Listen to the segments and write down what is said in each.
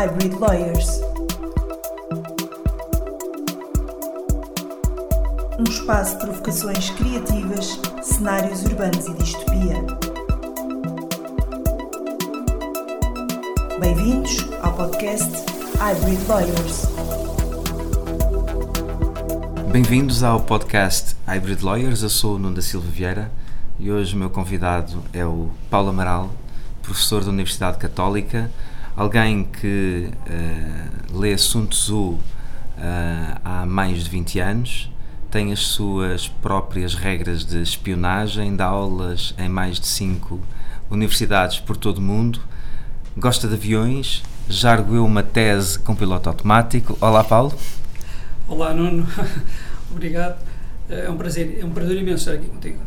Hybrid Lawyers. Um espaço de provocações criativas, cenários urbanos e distopia. Bem-vindos ao podcast Hybrid Lawyers. Bem-vindos ao podcast Hybrid Lawyers. Eu sou o Nuno da Silva Vieira e hoje o meu convidado é o Paulo Amaral, professor da Universidade Católica, alguém que uh, lê Sun Tzu uh, há mais de 20 anos, tem as suas próprias regras de espionagem, dá aulas em mais de 5 universidades por todo o mundo, gosta de aviões, já arguiu uma tese com piloto automático. Olá, Paulo. Olá, Nuno. Obrigado. É um prazer, é um prazer imenso estar aqui contigo.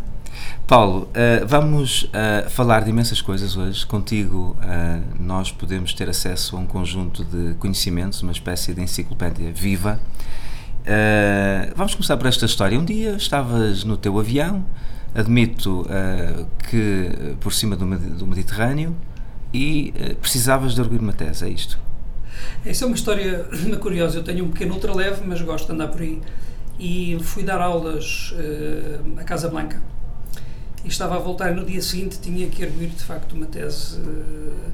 Paulo, uh, vamos uh, falar de imensas coisas hoje. Contigo, uh, nós podemos ter acesso a um conjunto de conhecimentos, uma espécie de enciclopédia viva. vamos começar por esta história. Um dia estavas no teu avião, admito que por cima do, do Mediterrâneo, e precisavas de arguir uma tese, é isto? Essa é uma história curiosa. Eu tenho um pequeno ultraleve, mas gosto de andar por aí. E fui dar aulas à Casa Blanca e estava a voltar e no dia seguinte tinha que arguir de facto uma tese eh,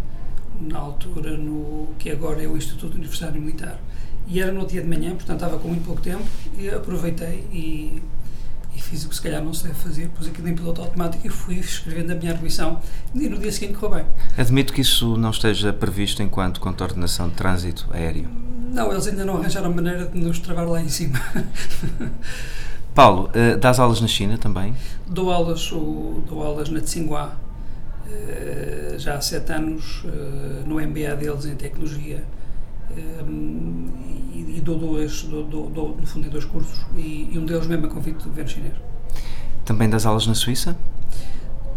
na altura no que agora é o Instituto Universitário Militar e era no dia de manhã, portanto estava com muito pouco tempo e aproveitei e, e fiz o que se calhar não se deve fazer, pus aquilo em piloto automático e fui escrevendo a minha arguição e no dia seguinte correu bem. Admito que isso não esteja previsto enquanto coordenação de trânsito aéreo. Não, eles ainda não arranjaram maneira de nos travar lá em cima. Paulo, uh, dás aulas na China também? Dou aulas, o, dou aulas na Tsinghua uh, já há sete anos, uh, no MBA deles em Tecnologia. E, e, dou dois, dou, dou, dou, no fundo, dois cursos e, e, um deles mesmo a convite do governo chinês. Também das aulas na Suíça?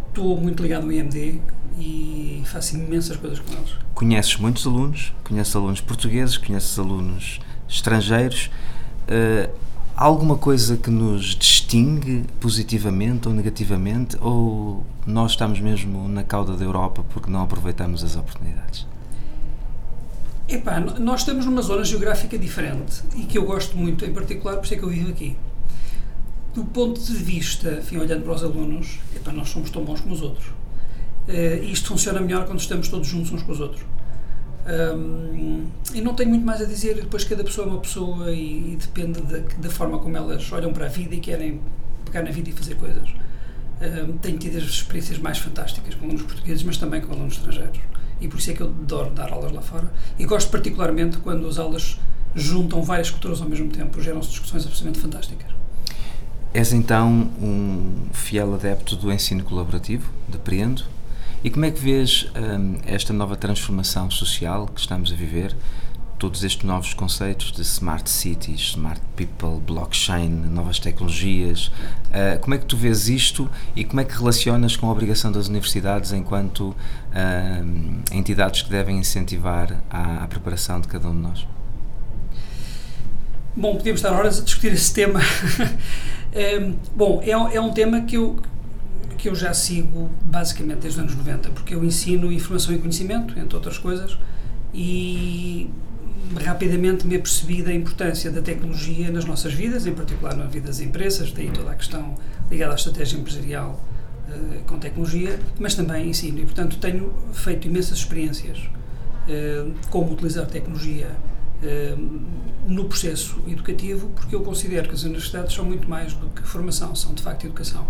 Estou muito ligado ao IMD e faço imensas coisas com eles. Conheces muitos alunos? Conheces alunos portugueses? Conheces alunos estrangeiros? Uh, alguma coisa que nos distingue positivamente ou negativamente ou nós estamos mesmo na cauda da Europa porque não aproveitamos as oportunidades? Epá, nós estamos numa zona geográfica diferente e que eu gosto muito, em particular, por isso é que eu vivo aqui. Do ponto de vista, enfim, olhando para os alunos, epá, nós somos tão bons como os outros. Uh, isto funciona melhor quando estamos todos juntos uns com os outros. E não tenho muito mais a dizer, depois cada pessoa é uma pessoa e, e depende da, da, forma como elas olham para a vida e querem pegar na vida e fazer coisas. Um, tenho tido as experiências mais fantásticas com alunos portugueses, mas também com alunos estrangeiros. E por isso é que eu adoro dar aulas lá fora. E gosto particularmente quando as aulas juntam várias culturas ao mesmo tempo, geram-se discussões absolutamente fantásticas. És então um fiel adepto do ensino colaborativo, depreendo? E como é que vês hum, esta nova transformação social que estamos a viver? Todos estes novos conceitos de smart cities, smart people, blockchain, novas tecnologias. Uh, como é que tu vês isto e como é que relacionas com a obrigação das universidades enquanto uh, entidades que devem incentivar a, a preparação de cada um de nós? Bom, podíamos estar horas a discutir esse tema. um, bom, é, é um tema que eu, que eu já sigo basicamente desde os anos 90, porque eu ensino informação e conhecimento, entre outras coisas, e rapidamente me apercebi da importância da tecnologia nas nossas vidas, em particular na vida das empresas, daí toda a questão ligada à estratégia empresarial uh, com tecnologia, mas também ensino. E, portanto, tenho feito imensas experiências uh, como utilizar tecnologia uh, no processo educativo, porque eu considero que as universidades são muito mais do que formação, são de facto educação.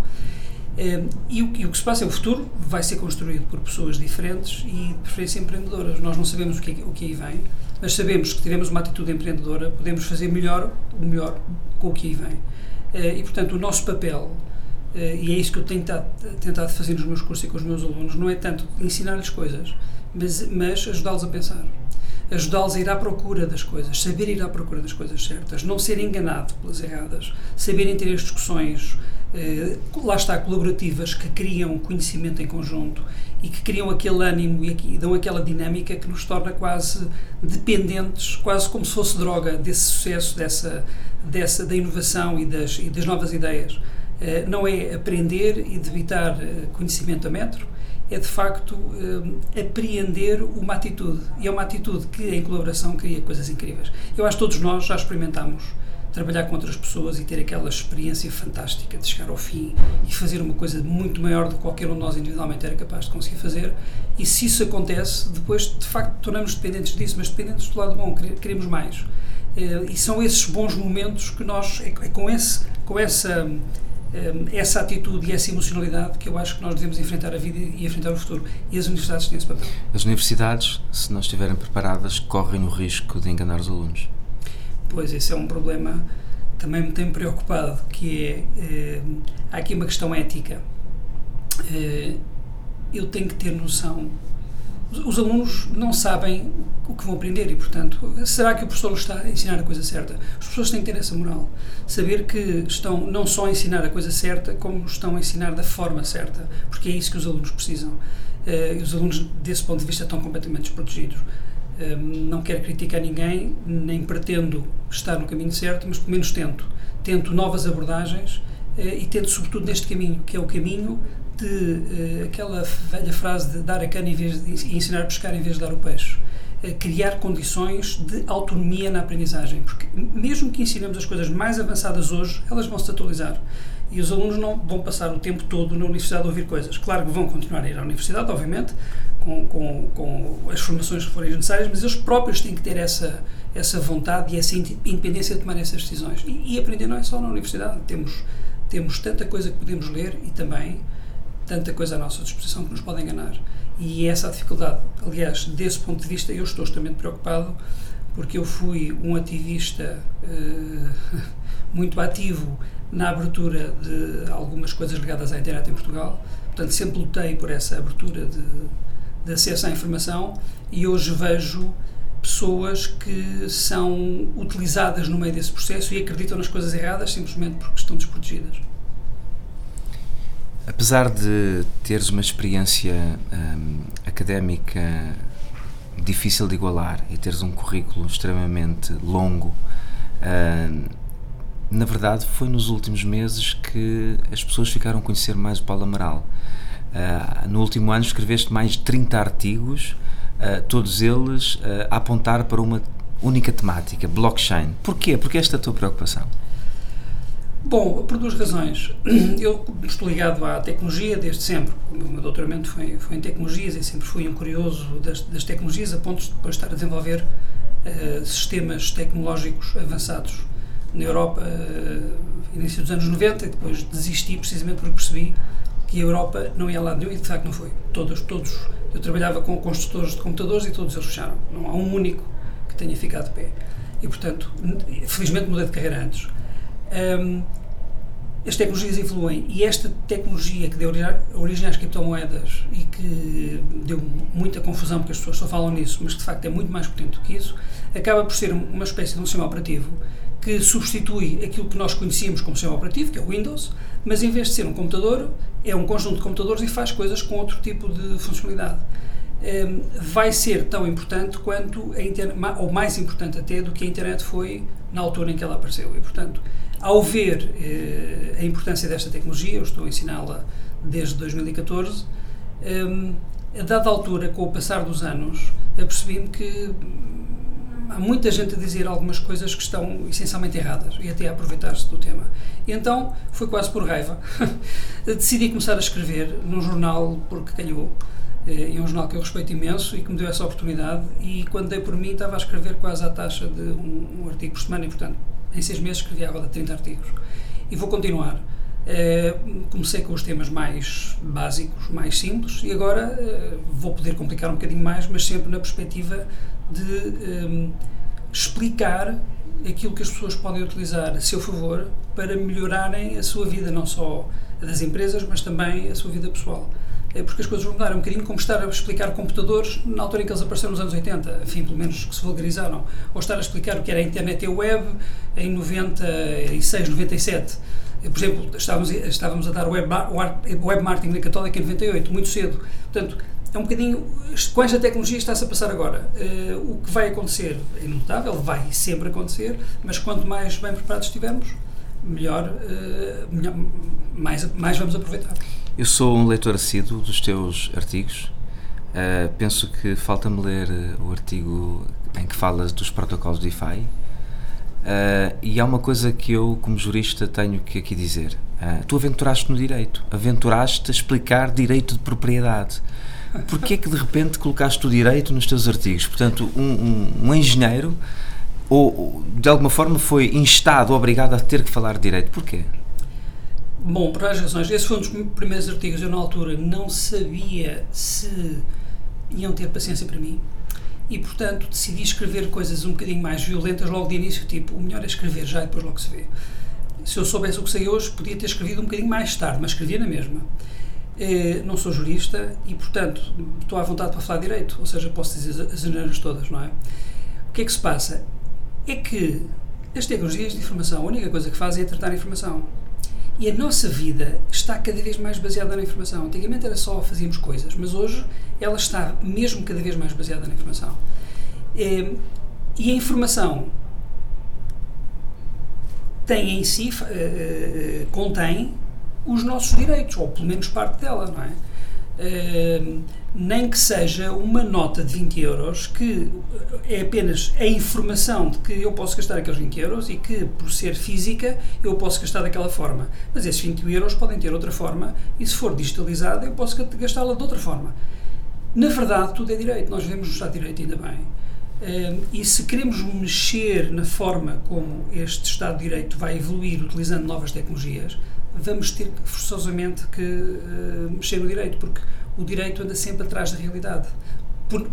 Um, e, o, e, o, que se passa é o futuro vai ser construído por pessoas diferentes e de preferência empreendedoras. Nós não sabemos o que, o que aí vem, mas sabemos que tivemos uma atitude empreendedora, podemos fazer melhor, o melhor com o que aí vem. Uh, e, portanto, o nosso papel, uh, e é isso que eu tenho tentado fazer nos meus cursos e com os meus alunos, não é tanto ensinar-lhes coisas, mas, mas ajudá-los a pensar ajudá-los a ir à procura das coisas, saber ir à procura das coisas certas, não ser enganado pelas erradas, saberem ter as discussões eh, lá está, colaborativas que criam conhecimento em conjunto e que criam aquele ânimo e, e, dão aquela dinâmica que nos torna quase dependentes, quase como se fosse droga desse sucesso, dessa, dessa da inovação e das, e das novas ideias. Uh, não é aprender e debitar uh, conhecimento a metro, é de facto eh, apreender uma atitude. E é uma atitude que, em colaboração, cria coisas incríveis. Eu acho que todos nós já experimentamos trabalhar com outras pessoas e ter aquela experiência fantástica de chegar ao fim e fazer uma coisa muito maior do que qualquer um de nós individualmente era capaz de conseguir fazer. E se isso acontece, depois de facto tornamos dependentes disso, mas dependentes do lado bom, queremos mais. Eh, e são esses bons momentos que nós, é, é com, esse, com essa essa atitude e essa emocionalidade que eu acho que nós devemos enfrentar a vida e enfrentar o futuro. E as universidades têm esse papel. As universidades, se não estiverem preparadas, correm o risco de enganar os alunos. Pois, esse é um problema que também me tem preocupado, que é, é há aqui uma questão ética. É, eu tenho que ter noção os alunos não sabem o que vão aprender e, portanto, será que o professor está a ensinar a coisa certa? As pessoas têm que ter essa moral. Saber que estão não só a ensinar a coisa certa, como estão a ensinar da forma certa, porque é isso que os alunos precisam. Uh, os alunos, desse ponto de vista, estão completamente desprotegidos. Uh, não quero criticar ninguém, nem pretendo estar no caminho certo, mas pelo menos tento. Tento novas abordagens uh, e tento, sobretudo, neste caminho, que é o caminho de uh, aquela velha frase de dar a cana em vez de ensinar a pescar em vez de dar o peixe. Uh, criar condições de autonomia na aprendizagem, porque mesmo que ensinemos as coisas mais avançadas hoje, elas vão se atualizar. E os alunos não vão passar o tempo todo na universidade a ouvir coisas. Claro que vão continuar a ir à universidade, obviamente, com, com, com as formações que forem necessárias, mas eles próprios têm que ter essa, essa vontade e essa independência de tomar essas decisões. E, e aprender não é só na universidade. Temos, temos tanta coisa que podemos ler e também tanta coisa à nossa disposição que nos pode enganar. E essa a dificuldade. Aliás, desse ponto de vista, eu estou extremamente preocupado porque eu fui um ativista uh, muito ativo na abertura de algumas coisas ligadas à internet em Portugal. Portanto, sempre lutei por essa abertura de, de acesso à informação e hoje vejo pessoas que são utilizadas no meio desse processo e acreditam nas coisas erradas simplesmente porque estão desprotegidas. Apesar de teres uma experiência hum, académica difícil de igualar e teres um currículo extremamente longo, hum, na verdade foi nos últimos meses que as pessoas ficaram a conhecer mais o Paulo Amaral. Uh, no último ano escreveste mais de 30 artigos, uh, todos eles uh, a apontar para uma única temática, blockchain. Porquê? Porque esta é a tua preocupação? Bom, por duas razões. Eu estou ligado à tecnologia desde sempre. O meu doutoramento foi, foi em tecnologias e sempre fui um curioso das, das tecnologias, a ponto de depois estar a desenvolver sistemas tecnológicos avançados na Europa uh, início dos anos 90 e depois desisti precisamente porque percebi que a Europa não ia lá nenhum e de facto não foi. Todos, todos, eu trabalhava com construtores de computadores e todos eles fecharam. Não há um único que tenha ficado de pé. E portanto, felizmente mudei de carreira antes. Um, as tecnologias evoluem e esta tecnologia que deu origem às criptomoedas e que deu muita confusão porque as pessoas só falam nisso, mas que de facto é muito mais potente do que isso, acaba por ser uma espécie de um sistema operativo que substitui aquilo que nós conhecíamos como sistema operativo, que é o Windows, mas em vez de ser um computador, é um conjunto de computadores e faz coisas com outro tipo de funcionalidade. Um, vai ser tão importante quanto a internet, ou mais importante até do que a internet foi na altura em que ela apareceu. E, portanto, ao ver eh, a importância desta tecnologia, eu estou a ensiná-la desde 2014, eh, a dada altura, com o passar dos anos, apercebi-me que há muita gente a dizer algumas coisas que estão essencialmente erradas e até a aproveitar-se do tema. E então, foi quase por raiva, decidi começar a escrever num jornal porque calhou. É um jornal que eu respeito imenso e que me deu essa oportunidade. E quando dei por mim, estava a escrever quase à taxa de um, um artigo por semana, e portanto em seis meses escrevi agora 30 artigos. E vou continuar. Uh, comecei com os temas mais básicos, mais simples, e agora uh, vou poder complicar um bocadinho mais, mas sempre na perspectiva de um, eh, explicar aquilo que as pessoas podem utilizar a seu favor para melhorarem a sua vida, não só a das empresas, mas também a sua vida pessoal. É porque as coisas mudaram um bocadinho, como estar a explicar computadores na altura em que eles apareceram nos anos 80, enfim, pelo menos que se vulgarizaram, ou estar a explicar o que era a internet e a web em 96, 97. Por exemplo, estávamos, estávamos a dar web, web marketing na Católica em 98, muito cedo. Portanto, é um bocadinho. Com esta tecnologia está-se a passar agora. Uh, o que vai acontecer é imutável, vai sempre acontecer, mas quanto mais bem preparados estivermos, melhor, uh, melhor mais, mais vamos aproveitar. Eu sou um leitor assíduo dos teus artigos. Uh, penso que falta-me ler o artigo em que falas dos protocolos de DeFi. E há uma coisa que eu, como jurista, tenho que aqui dizer. Tu aventuraste no direito, aventuraste a explicar direito de propriedade. Porquê é que de repente colocaste o direito nos teus artigos? Portanto, um, um, um engenheiro, ou de alguma forma foi instado, obrigado a ter que falar direito. Porquê? Bom, por várias razões. Esse foi um dos primeiros artigos. Eu, na altura, não sabia se iam ter paciência para mim e, portanto, decidi escrever coisas um bocadinho mais violentas logo de início, tipo, o melhor é escrever já e depois logo se vê. Se eu soubesse o que sei hoje, podia ter escrevido um bocadinho mais tarde, mas escrevia na mesma. Eh, não sou jurista e, portanto, estou à vontade para falar direito, ou seja, posso dizer as maneiras todas, não é? O que é que se passa? É que as tecnologias de informação, a única coisa que fazem é tratar a informação. E a nossa vida está cada vez mais baseada na informação. Antigamente era só fazíamos coisas, mas hoje ela está mesmo cada vez mais baseada na informação. Ehm, e a informação tem em si, eh, eh, contém os nossos direitos, ou pelo menos parte dela, não é? Ehm, nem que seja uma nota de 20 euros que é apenas a informação de que eu posso gastar aqueles 20 euros e que, por ser física, eu posso gastar daquela forma. Mas esses 20 euros podem ter outra forma e, se for digitalizada, eu posso gastá-la de outra forma. Na verdade, tudo é direito. Nós vivemos no Estado de Direito, ainda bem. Um, e se queremos mexer na forma como este Estado de Direito vai evoluir utilizando novas tecnologias, vamos ter forçosamente que uh, mexer no direito, porque o direito anda sempre atrás da realidade. Por,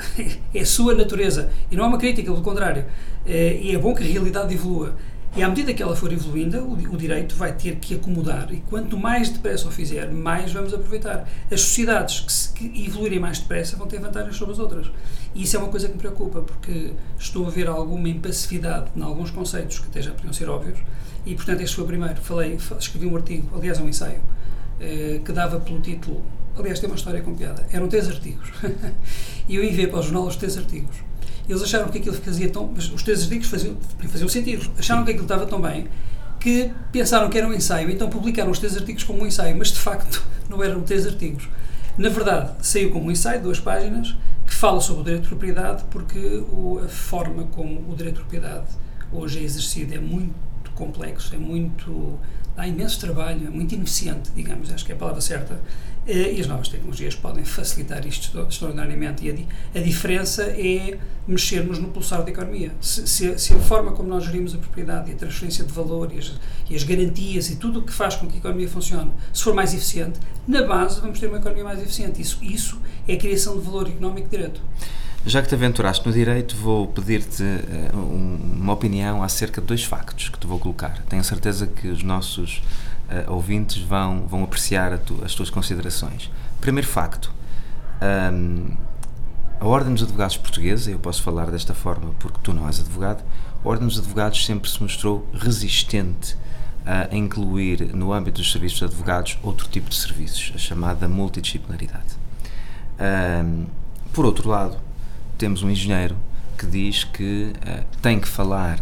é a sua natureza. E não é uma crítica, pelo contrário. É, e é bom que a realidade evolua. E à medida que ela for evoluindo, o, o, direito vai ter que acomodar. E quanto mais depressa o fizer, mais vamos aproveitar. As sociedades que, se, que evoluírem mais depressa vão ter vantagens sobre as outras. E isso é uma coisa que me preocupa, porque estou a ver alguma impassividade em alguns conceitos que até já podiam ser óbvios. E, portanto, este foi o primeiro. Falei, escrevi um artigo, aliás, um ensaio, eh, que dava pelo título Aliás, tem uma história com piada. Eram três artigos. e eu enviei para o jornal os três artigos. Eles acharam que aquilo fazia tão. Os três artigos faziam, faziam sentido. Acharam que aquilo estava tão bem que pensaram que era um ensaio. Então publicaram os três artigos como um ensaio. Mas de facto não eram três artigos. Na verdade, saiu como um ensaio, duas páginas, fala sobre o direito de propriedade, porque o, a forma como o direito de propriedade hoje é exercido é muito complexo, é muito. dá imenso trabalho, é muito ineficiente, digamos, acho que é a palavra certa. Eh, e as novas tecnologias podem facilitar isto extraordinariamente. E a, a diferença é mexermos no pulsar da economia. Se, se, se, a forma como nós gerimos a propriedade e a transferência de valor e as, e as garantias e tudo o que faz com que a economia funcione, se for mais eficiente, na base vamos ter uma economia mais eficiente. Isso, isso é a criação de valor económico direto. Já que te aventuraste no direito, vou pedir-te uh, uma opinião acerca de dois factos que te vou colocar. Tenho certeza que os nossos uh, ouvintes vão, vão apreciar tu, as tuas considerações. Primeiro facto: um, a Ordem dos Advogados Portuguesa, eu posso falar desta forma porque tu não és advogado, a Ordem dos Advogados sempre se mostrou resistente a incluir no âmbito dos serviços de advogados outro tipo de serviços, a chamada multidisciplinaridade. Um, por outro lado, temos um engenheiro que diz que uh, tem que falar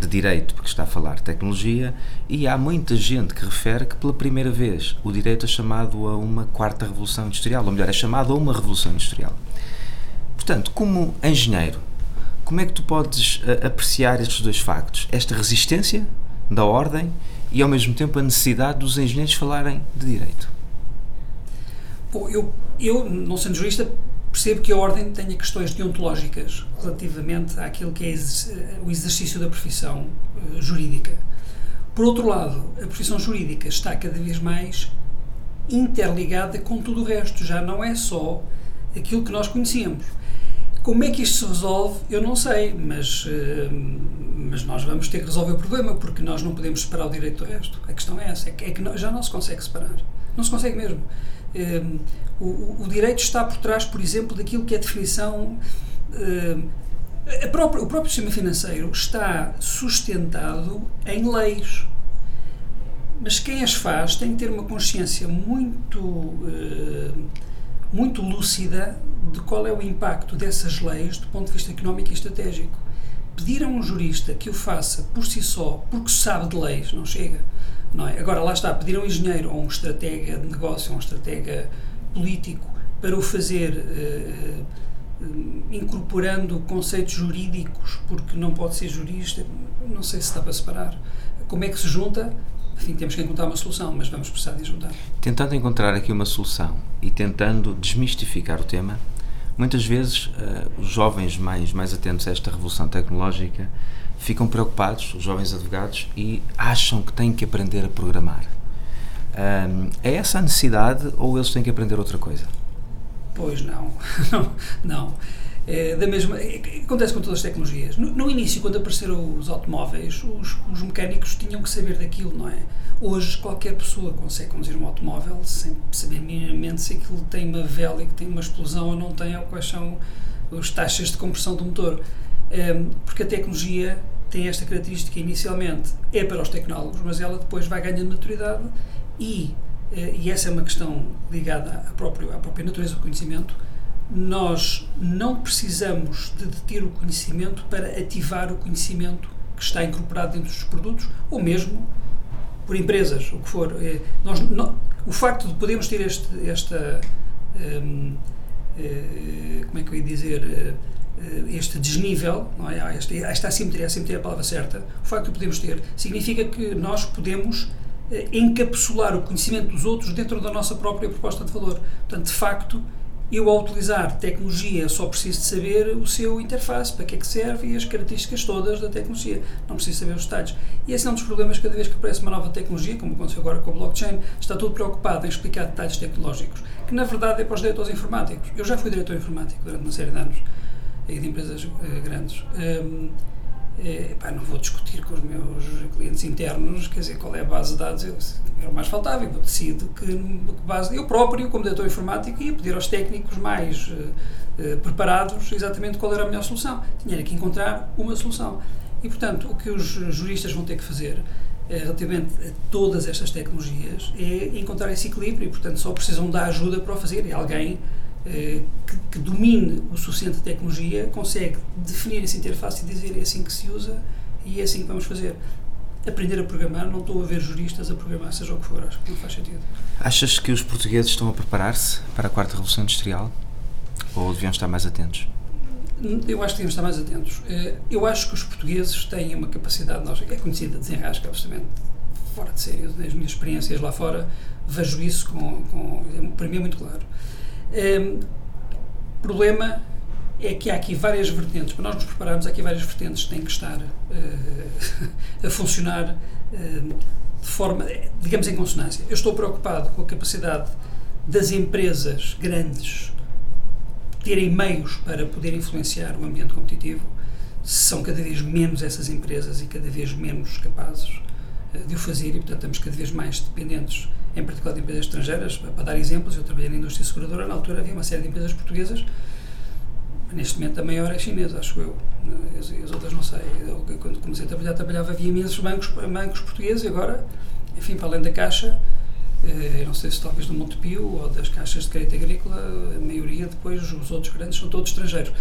de direito, porque está a falar de tecnologia, e há muita gente que refere que pela primeira vez o direito é chamado a uma quarta revolução industrial, ou melhor, é chamado a uma revolução industrial. Portanto, como engenheiro, como é que tu podes uh, apreciar estes dois factos? Esta resistência da ordem e ao mesmo tempo a necessidade dos engenheiros falarem de direito? Bom, eu, eu não sendo jurista, percebo que a ordem tenha questões deontológicas relativamente àquilo que é o exercício da profissão uh, jurídica. Por outro lado, a profissão jurídica está cada vez mais interligada com tudo o resto, já não é só aquilo que nós conhecíamos. Como é que isto se resolve, eu não sei, mas, uh, mas nós vamos ter que resolver o problema, porque nós não podemos separar o direito do resto. A questão é essa, é que, é que já não se consegue separar. Não se consegue mesmo. O, o, direito está por trás, por exemplo, daquilo que é a definição. Uh, a própria, o próprio sistema financeiro está sustentado em leis. Mas quem as faz tem que ter uma consciência muito, uh, muito lúcida de qual é o impacto dessas leis do ponto de vista económico e estratégico. Pedir a um jurista que o faça por si só, porque sabe de leis, não chega Não é? Agora, lá está, pedir a um engenheiro ou um estratega de negócio, ou um estratega político para o fazer uh, incorporando conceitos jurídicos, porque não pode ser jurista, não sei se está para separar. Como é que se junta? Enfim, temos que encontrar uma solução, mas vamos precisar de juntar. Tentando encontrar aqui uma solução e tentando desmistificar o tema, muitas vezes uh, os jovens mais, mais atentos a esta revolução tecnológica ficam preocupados, os jovens advogados, e acham que têm que aprender a programar. Um, é essa a necessidade ou eles têm que aprender outra coisa? Pois não, não, não. É, da mesma, é, acontece com todas as tecnologias. No, no início, quando apareceram os automóveis, os, os, mecânicos tinham que saber daquilo, não é? Hoje, qualquer pessoa consegue conduzir um automóvel sem saber minimamente se aquilo tem uma vela e que tem uma explosão ou não tem, ou quais são as taxas de compressão do motor. É, porque a tecnologia tem esta característica, inicialmente é para os tecnólogos, mas ela depois vai ganhando maturidade e eh, e essa é uma questão ligada à própria, à própria natureza do conhecimento, nós não precisamos de ter o conhecimento para ativar o conhecimento que está incorporado dentro dos produtos, ou mesmo por empresas, o que for. Eh, nós, não, o facto de podermos ter este, esta. Um, uh, como é que eu ia dizer? Este desnível, não é? esta, esta assimetria, assimetria é a palavra certa, o facto de podermos ter, significa que nós podemos eh, encapsular o conhecimento dos outros dentro da nossa própria proposta de valor. Portanto, de facto, eu ao utilizar tecnologia só preciso de saber o seu interface, para que é que serve e as características todas da tecnologia. Não preciso saber os detalhes. E esse é um dos problemas cada vez que aparece uma nova tecnologia, como aconteceu agora com a blockchain, está todo preocupado em explicar detalhes tecnológicos, que na verdade é para os diretores informáticos. Eu já fui diretor informático durante uma série de anos, aí de empresas uh, grandes. Um, é, pá, não vou discutir com os meus clientes internos, quer dizer, qual é a base de dados, eu, era o mais faltável, eu decido que, que base, eu próprio, como diretor informático, ia pedir aos técnicos mais uh, preparados exatamente qual era a melhor solução. Tinha que encontrar uma solução. E, portanto, o que os juristas vão ter que fazer é, relativamente a todas estas tecnologias é encontrar esse equilíbrio e, portanto, só precisam da ajuda para o fazer. E alguém eh, que, que, domine o suficiente de tecnologia consegue definir essa interface e dizer é assim que se usa e é assim que vamos fazer. Aprender a programar, não estou a ver juristas a programar, seja o que for, acho que não faz sentido. Achas que os portugueses estão a preparar-se para a quarta revolução industrial ou deviam estar mais atentos? Eu acho que devíamos estar mais atentos. Eh, eu acho que os portugueses têm uma capacidade, nós, é conhecida, de desenrasca, absolutamente fora de sério. Das minhas experiências lá fora, vejo isso com, com para mim é muito claro. Ehm, problema é que há aqui várias vertentes. Para nós nos prepararmos, há aqui várias vertentes que têm que estar uh, a funcionar uh, de forma, digamos, em consonância. Eu estou preocupado com a capacidade das empresas grandes terem meios para poder influenciar o ambiente competitivo. São cada vez menos essas empresas e cada vez menos capazes uh, de o fazer e, portanto, estamos cada vez mais dependentes em particular de empresas estrangeiras. Para dar exemplos, eu trabalhei na indústria seguradora, na altura havia uma série de empresas portuguesas, neste momento a maior é chinesa, acho eu, as, as outras não sei. Eu, quando comecei a trabalhar, trabalhava, havia imensos bancos, bancos portugueses e agora, enfim, para além da Caixa, eh, não sei se talvez do Montepio ou das caixas de crédito agrícola, a maioria depois, os outros grandes, são todos estrangeiros.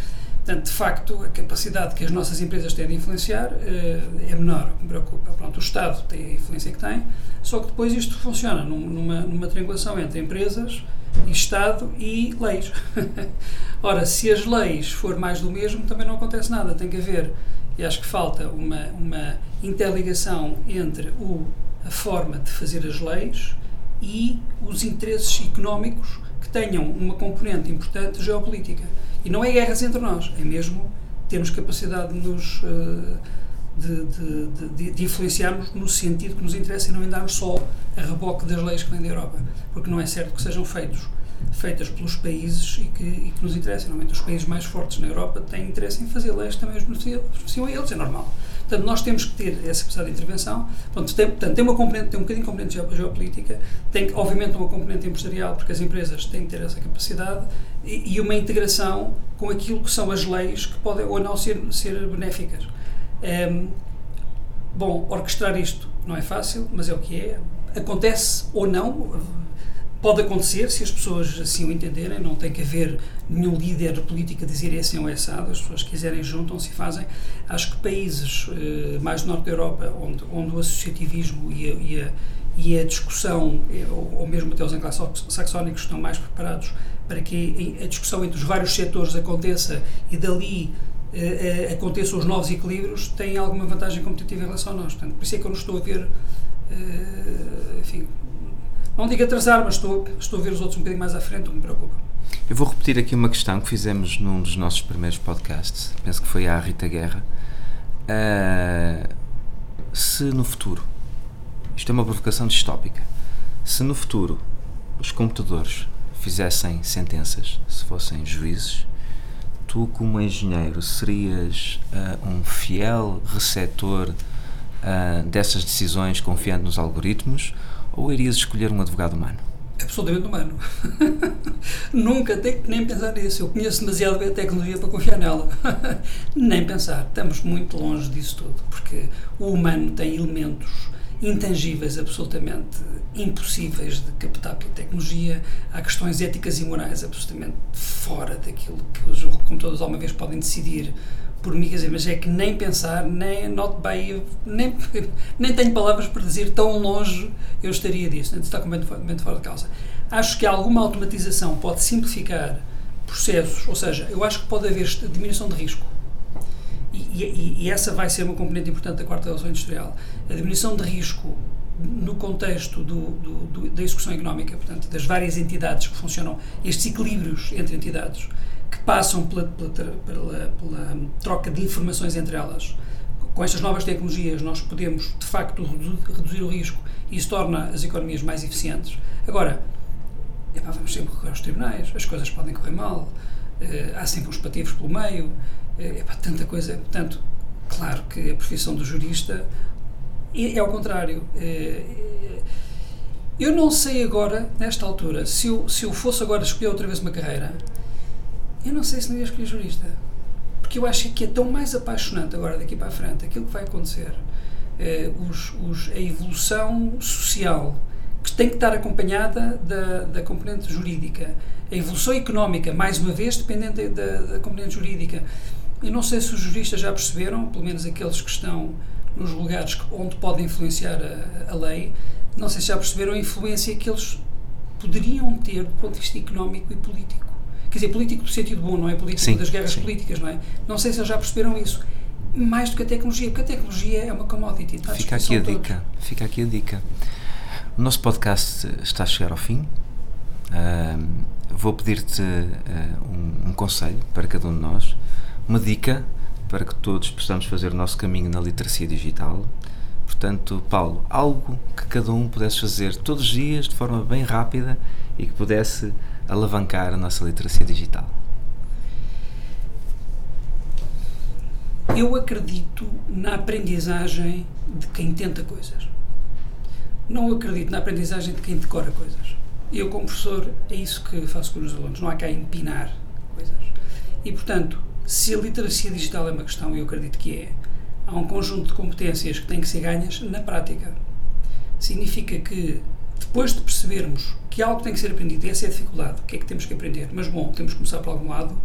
Portanto, de facto, a capacidade que as nossas empresas têm de influenciar uh, é menor, me preocupa. Pronto, o Estado tem a influência que tem, só que depois isto funciona numa, numa triangulação entre empresas, Estado e leis. Ora, se as leis for mais do mesmo, também não acontece nada. Tem que haver, e acho que falta uma, uma interligação entre o, a forma de fazer as leis e os interesses económicos que tenham uma componente importante geopolítica. E não é guerras entre nós, é mesmo termos capacidade de nos. Uh, de, de, de, de, influenciarmos no sentido que nos interessa e não andarmos só a reboque das leis que vêm da Europa, porque não é certo que sejam feitos feitas pelos países e que, e que nos interessam. Normalmente os países mais fortes na Europa têm interesse em fazer leis que também os beneficiam a eles, é normal. Portanto, nós temos que ter essa capacidade de intervenção. Portanto, tem, portanto, tem uma componente, tem um bocadinho de componente geopolítica, tem obviamente uma componente empresarial, porque as empresas têm que ter essa capacidade, e, e uma integração com aquilo que são as leis que podem ou não ser, ser benéficas. Um, bom, orquestrar isto não é fácil, mas é o que é. Acontece ou não, pode acontecer se as pessoas assim o entenderem, não tem que haver nenhum líder político a dizer é assim ou é as pessoas quiserem juntam-se e fazem. Acho que países eh, mais do norte da Europa, onde, onde o associativismo e a, e a e a discussão, ou mesmo até os anglo-saxónicos estão mais preparados para que a discussão entre os vários setores aconteça e dali eh, eh, aconteçam os novos equilíbrios, tem alguma vantagem competitiva em relação a nós. Portanto, por isso é que eu não estou a ver, eh, enfim, não digo atrasar, mas estou, estou a ver os outros um bocadinho mais à frente, o que me preocupa. Eu vou repetir aqui uma questão que fizemos num dos nossos primeiros podcasts, penso que foi à Rita Guerra. Uh, se no futuro, isto é uma provocação distópica, se no futuro os computadores fizessem sentenças, se fossem juízes, tu, como engenheiro, serias uh, um fiel receptor uh, dessas decisões confiando nos algoritmos ou irias escolher um advogado humano? Absolutamente humano. Nunca tenho que nem pensar nisso. Eu conheço demasiado bem a tecnologia para confiar nela. nem pensar. Estamos muito longe disso tudo, porque o humano tem elementos intangíveis, absolutamente impossíveis de captar pela tecnologia. Há questões éticas e morais absolutamente fora daquilo que os computadores alguma vez podem decidir por mim, quer dizer, mas é que nem pensar, nem not by, nem, nem tenho palavras para dizer tão longe eu estaria disso, está completamente fora de causa. Acho que alguma automatização pode simplificar processos, ou seja, eu acho que pode haver diminuição de risco. E, e, e essa vai ser uma componente importante da quarta revolução industrial. A diminuição de risco no contexto do, do, do, da execução económica, portanto, das várias entidades que funcionam, estes equilíbrios entre entidades, que passam pela, pela, pela, pela troca de informações entre elas. Com estas novas tecnologias, nós podemos, de facto, reduzir o risco e isso torna as economias mais eficientes. Agora, epá, vamos sempre recorrer aos tribunais, as coisas podem correr mal, uh, há sempre uns pativos pelo meio, uh, epá, tanta coisa. Portanto, claro que a profissão do jurista é, ao contrário. Uh, eu não sei agora, nesta altura, se eu, se eu fosse agora escolher outra vez uma carreira, eu não sei se não ia escolher jurista. Porque eu acho que é tão mais apaixonante agora daqui para a frente aquilo que vai acontecer. Eh, os, os, a evolução social que tem que estar acompanhada da, da componente jurídica. A evolução económica, mais uma vez, dependente da, da componente jurídica. Eu não sei se os juristas já perceberam, pelo menos aqueles que estão nos lugares onde podem influenciar a, a lei, não sei se já perceberam a influência que eles poderiam ter do ponto de vista económico e político quer dizer, político no sentido bom, não é político sim, das guerras sim. políticas, não é? Não sei se eles já perceberam isso. Mais do que a tecnologia, porque a tecnologia é uma commodity. Fica aqui a dica. Fica aqui a dica. O nosso podcast está a chegar ao fim. Uh, vou pedir-te uh, um, um, conselho para cada um de nós, uma dica para que todos possamos fazer o nosso caminho na literacia digital. Portanto, Paulo, algo que cada um pudesse fazer todos os dias de forma bem rápida e que pudesse alavancar a nossa literacia digital? Eu acredito na aprendizagem de quem tenta coisas. Não acredito na aprendizagem de quem decora coisas. Eu, como professor, é isso que faço com os alunos. Não há cá empinar coisas. E, portanto, se a literacia digital é uma questão, eu acredito que é, há um conjunto de competências que têm que ser ganhas na prática. Significa que, depois de percebermos que algo tem que ser aprendido, e essa é a dificuldade. O que é que temos que aprender? Mas, bom, temos que começar por algum lado,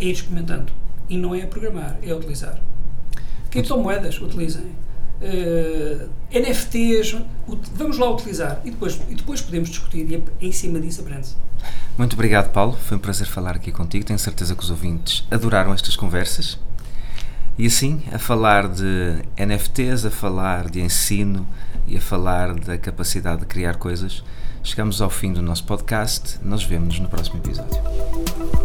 é ir experimentando. E não é a programar, é a utilizar. Criptomoedas, utilizem. Uh, eh, NFTs, vamos lá utilizar. E depois, e depois podemos discutir e em cima disso aprende-se. Muito obrigado, Paulo. Foi um prazer falar aqui contigo. Tenho certeza que os ouvintes adoraram estas conversas. E assim, a falar de NFTs, a falar de ensino e a falar da capacidade de criar coisas, chegamos ao fim do nosso podcast. Nós vemos no próximo episódio.